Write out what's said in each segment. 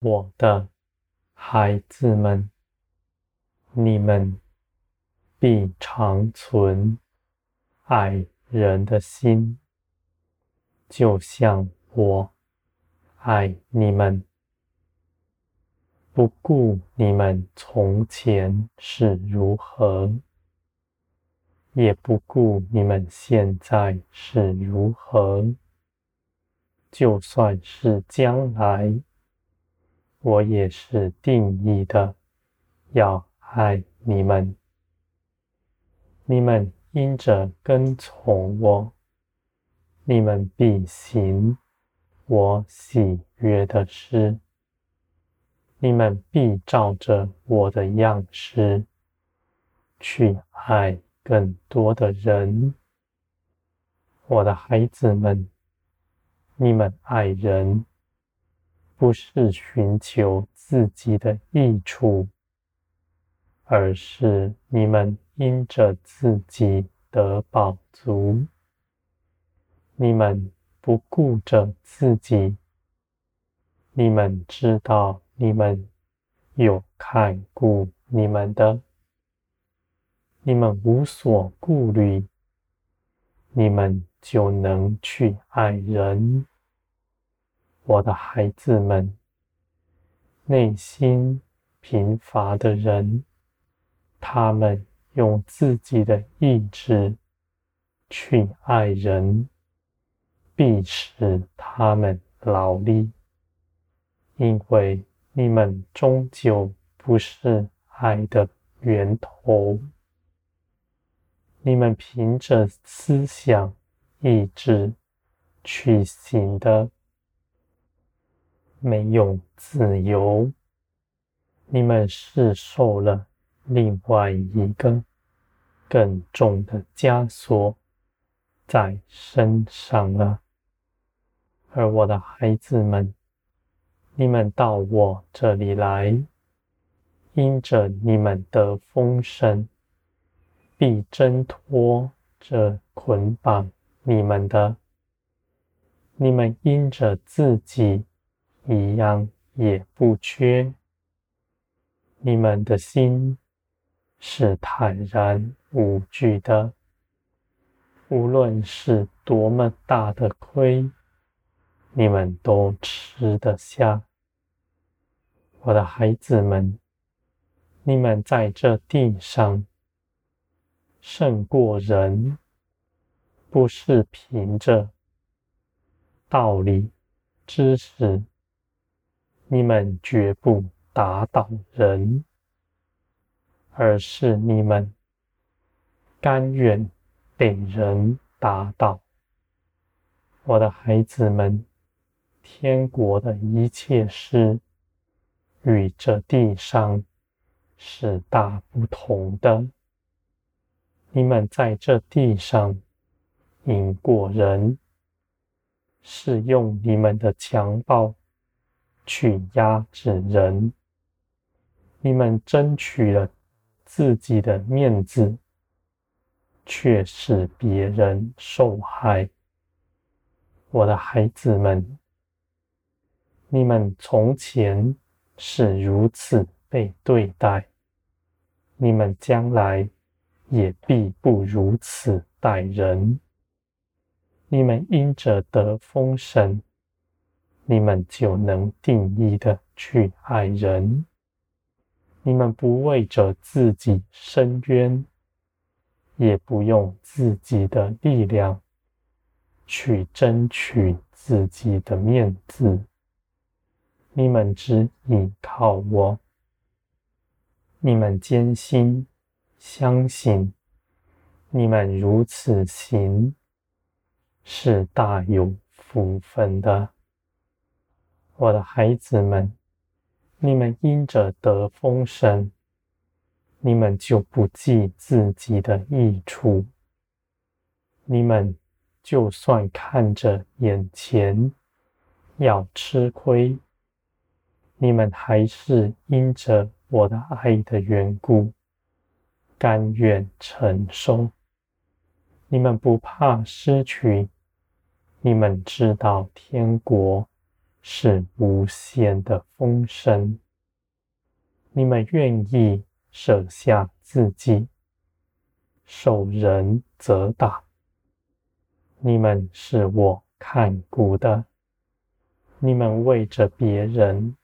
我的孩子们，你们必长存爱人的心，就像我爱你们。不顾你们从前是如何，也不顾你们现在是如何，就算是将来，我也是定义的要爱你们。你们因着跟从我，你们必行我喜悦的事。你们必照着我的样式去爱更多的人，我的孩子们，你们爱人不是寻求自己的益处，而是你们因着自己得饱足，你们不顾着自己，你们知道。你们有看顾你们的，你们无所顾虑，你们就能去爱人。我的孩子们，内心贫乏的人，他们用自己的意志去爱人，必使他们劳力，因为。你们终究不是爱的源头。你们凭着思想、意志去行的，没有自由。你们是受了另外一个更重的枷锁在身上了。而我的孩子们。你们到我这里来，因着你们的丰盛，必挣脱这捆绑你们的。你们因着自己一样也不缺，你们的心是坦然无惧的，无论是多么大的亏，你们都吃得下。我的孩子们，你们在这地上胜过人，不是凭着道理、知识，你们绝不打倒人，而是你们甘愿被人打倒。我的孩子们，天国的一切事。与这地上是大不同的。你们在这地上赢过人，是用你们的强暴去压制人。你们争取了自己的面子，却使别人受害。我的孩子们，你们从前。是如此被对待，你们将来也必不如此待人。你们因着得封神，你们就能定义的去爱人。你们不为着自己伸冤，也不用自己的力量去争取自己的面子。你们只依靠我，你们坚信相信，你们如此行是大有福分的。我的孩子们，你们因着得丰盛，你们就不计自己的益处，你们就算看着眼前要吃亏。你们还是因着我的爱的缘故，甘愿承受。你们不怕失去，你们知道天国是无限的丰盛。你们愿意舍下自己，受人责打。你们是我看顾的。你们为着别人，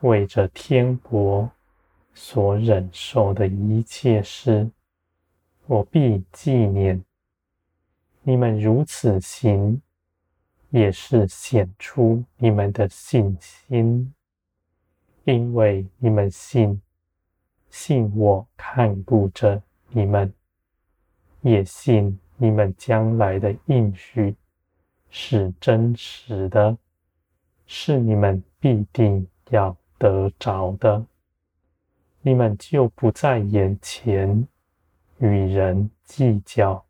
为着天国所忍受的一切事，我必纪念。你们如此行，也是显出你们的信心，因为你们信，信我看顾着你们，也信你们将来的应许是真实的。是你们必定要得着的，你们就不在眼前与人计较，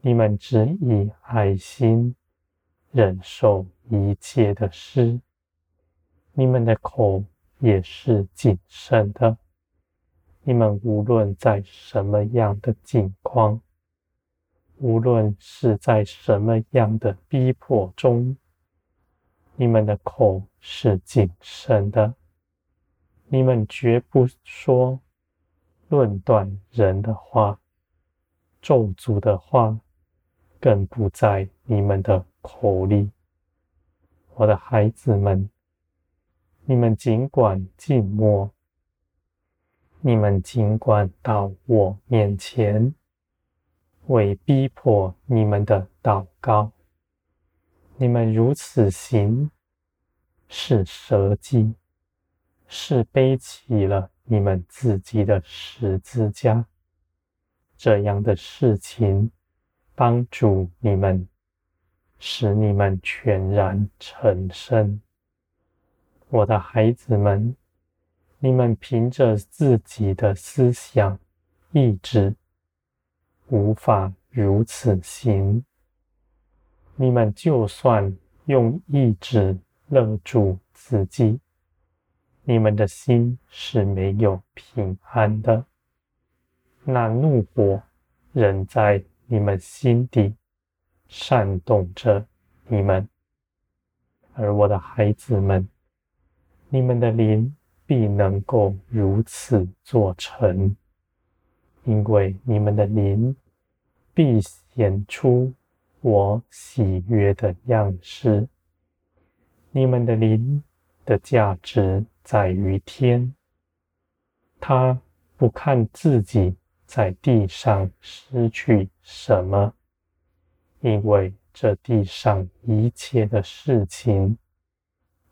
你们只以爱心忍受一切的事，你们的口也是谨慎的，你们无论在什么样的境况，无论是在什么样的逼迫中。你们的口是谨慎的，你们绝不说论断人的话，咒诅的话，更不在你们的口里。我的孩子们，你们尽管静默，你们尽管到我面前，为逼迫你们的祷告。你们如此行，是舍己，是背起了你们自己的十字架。这样的事情，帮助你们，使你们全然成圣。我的孩子们，你们凭着自己的思想、意志，无法如此行。你们就算用意志勒住自己，你们的心是没有平安的。那怒火仍在你们心底煽动着你们。而我的孩子们，你们的灵必能够如此做成，因为你们的灵必显出。我喜悦的样式，你们的灵的价值在于天。他不看自己在地上失去什么，因为这地上一切的事情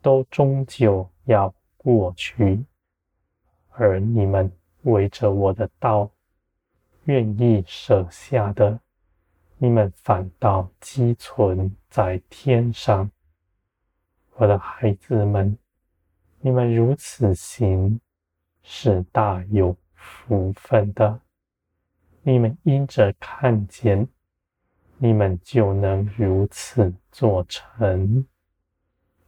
都终究要过去，而你们围着我的道愿意舍下的。你们反倒积存在天上，我的孩子们，你们如此行是大有福分的。你们因着看见，你们就能如此做成。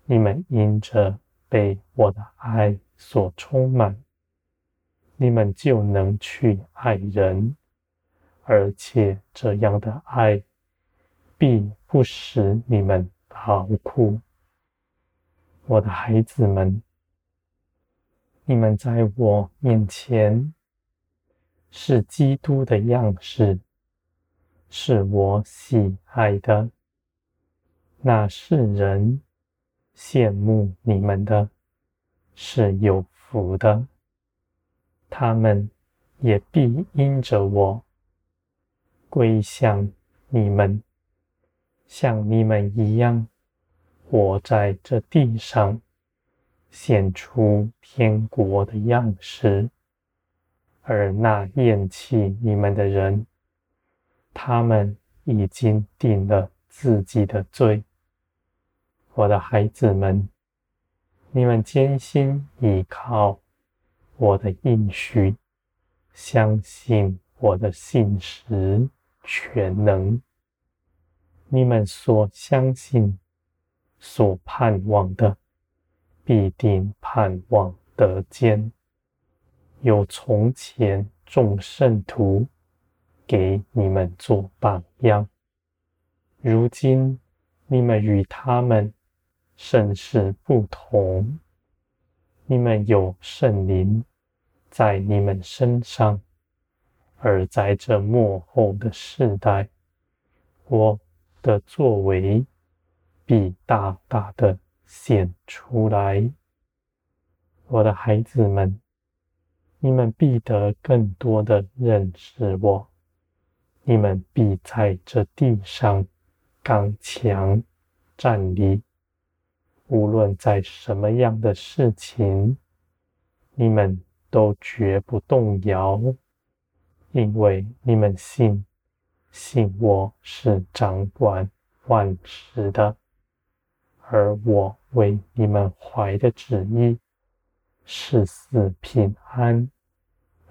你们因着被我的爱所充满，你们就能去爱人。而且这样的爱，必不使你们劳苦。我的孩子们，你们在我面前是基督的样式，是我喜爱的。那世人羡慕你们的，是有福的。他们也必因着我。归向你们，像你们一样活在这地上，显出天国的样式。而那厌弃你们的人，他们已经定了自己的罪。我的孩子们，你们坚心依靠我的应许，相信我的信实。全能，你们所相信、所盼望的，必定盼望得见。有从前众圣徒给你们做榜样，如今你们与他们甚是不同。你们有圣灵在你们身上，而在这末后的世代，我的作为必大大的显出来。我的孩子们，你们必得更多的认识我。你们必在这地上刚强站立。无论在什么样的事情，你们都绝不动摇，因为你们信，信我是掌管万事的，而我为你们怀的旨意是赐平安、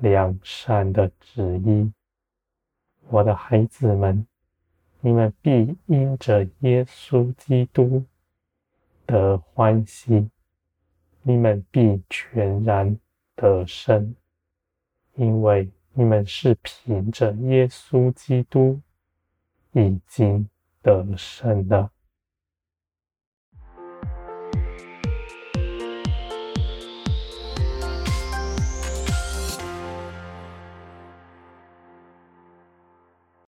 良善的旨意。我的孩子们，你们必因着耶稣基督。得欢喜，你们必全然得胜，因为你们是凭着耶稣基督已经得胜的。